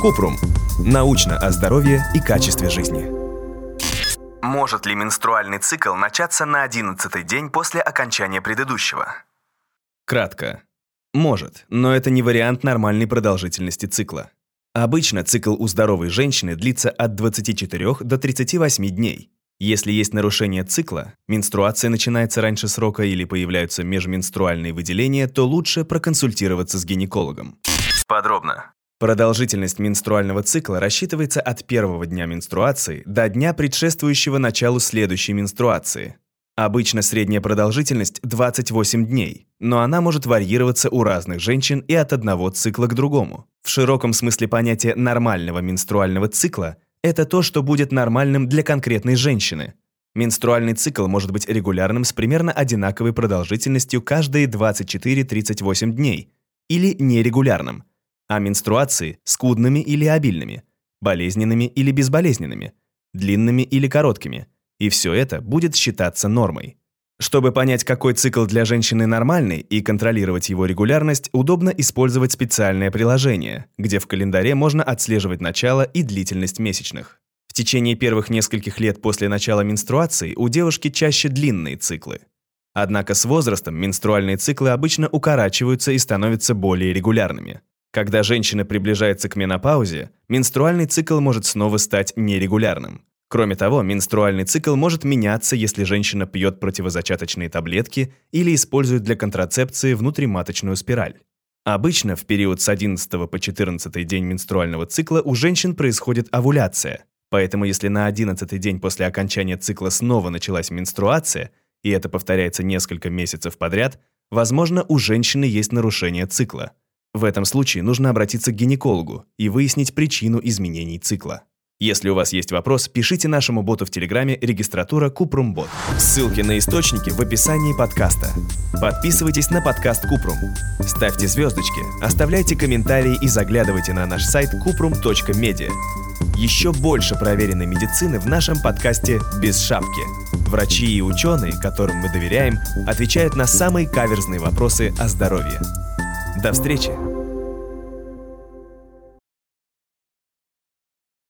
Купрум. Научно о здоровье и качестве жизни. Может ли менструальный цикл начаться на 11 день после окончания предыдущего? Кратко. Может, но это не вариант нормальной продолжительности цикла. Обычно цикл у здоровой женщины длится от 24 до 38 дней. Если есть нарушение цикла, менструация начинается раньше срока или появляются межменструальные выделения, то лучше проконсультироваться с гинекологом. Подробно. Продолжительность менструального цикла рассчитывается от первого дня менструации до дня, предшествующего началу следующей менструации. Обычно средняя продолжительность 28 дней, но она может варьироваться у разных женщин и от одного цикла к другому. В широком смысле понятие нормального менструального цикла – это то, что будет нормальным для конкретной женщины. Менструальный цикл может быть регулярным с примерно одинаковой продолжительностью каждые 24-38 дней или нерегулярным – а менструации – скудными или обильными, болезненными или безболезненными, длинными или короткими. И все это будет считаться нормой. Чтобы понять, какой цикл для женщины нормальный и контролировать его регулярность, удобно использовать специальное приложение, где в календаре можно отслеживать начало и длительность месячных. В течение первых нескольких лет после начала менструации у девушки чаще длинные циклы. Однако с возрастом менструальные циклы обычно укорачиваются и становятся более регулярными. Когда женщина приближается к менопаузе, менструальный цикл может снова стать нерегулярным. Кроме того, менструальный цикл может меняться, если женщина пьет противозачаточные таблетки или использует для контрацепции внутриматочную спираль. Обычно в период с 11 по 14 день менструального цикла у женщин происходит овуляция. Поэтому если на 11 день после окончания цикла снова началась менструация, и это повторяется несколько месяцев подряд, возможно, у женщины есть нарушение цикла. В этом случае нужно обратиться к гинекологу и выяснить причину изменений цикла. Если у вас есть вопрос, пишите нашему боту в Телеграме регистратура Купрумбот. Ссылки на источники в описании подкаста. Подписывайтесь на подкаст Купрум. Ставьте звездочки, оставляйте комментарии и заглядывайте на наш сайт kuprum.media. Еще больше проверенной медицины в нашем подкасте «Без шапки». Врачи и ученые, которым мы доверяем, отвечают на самые каверзные вопросы о здоровье. До встречи!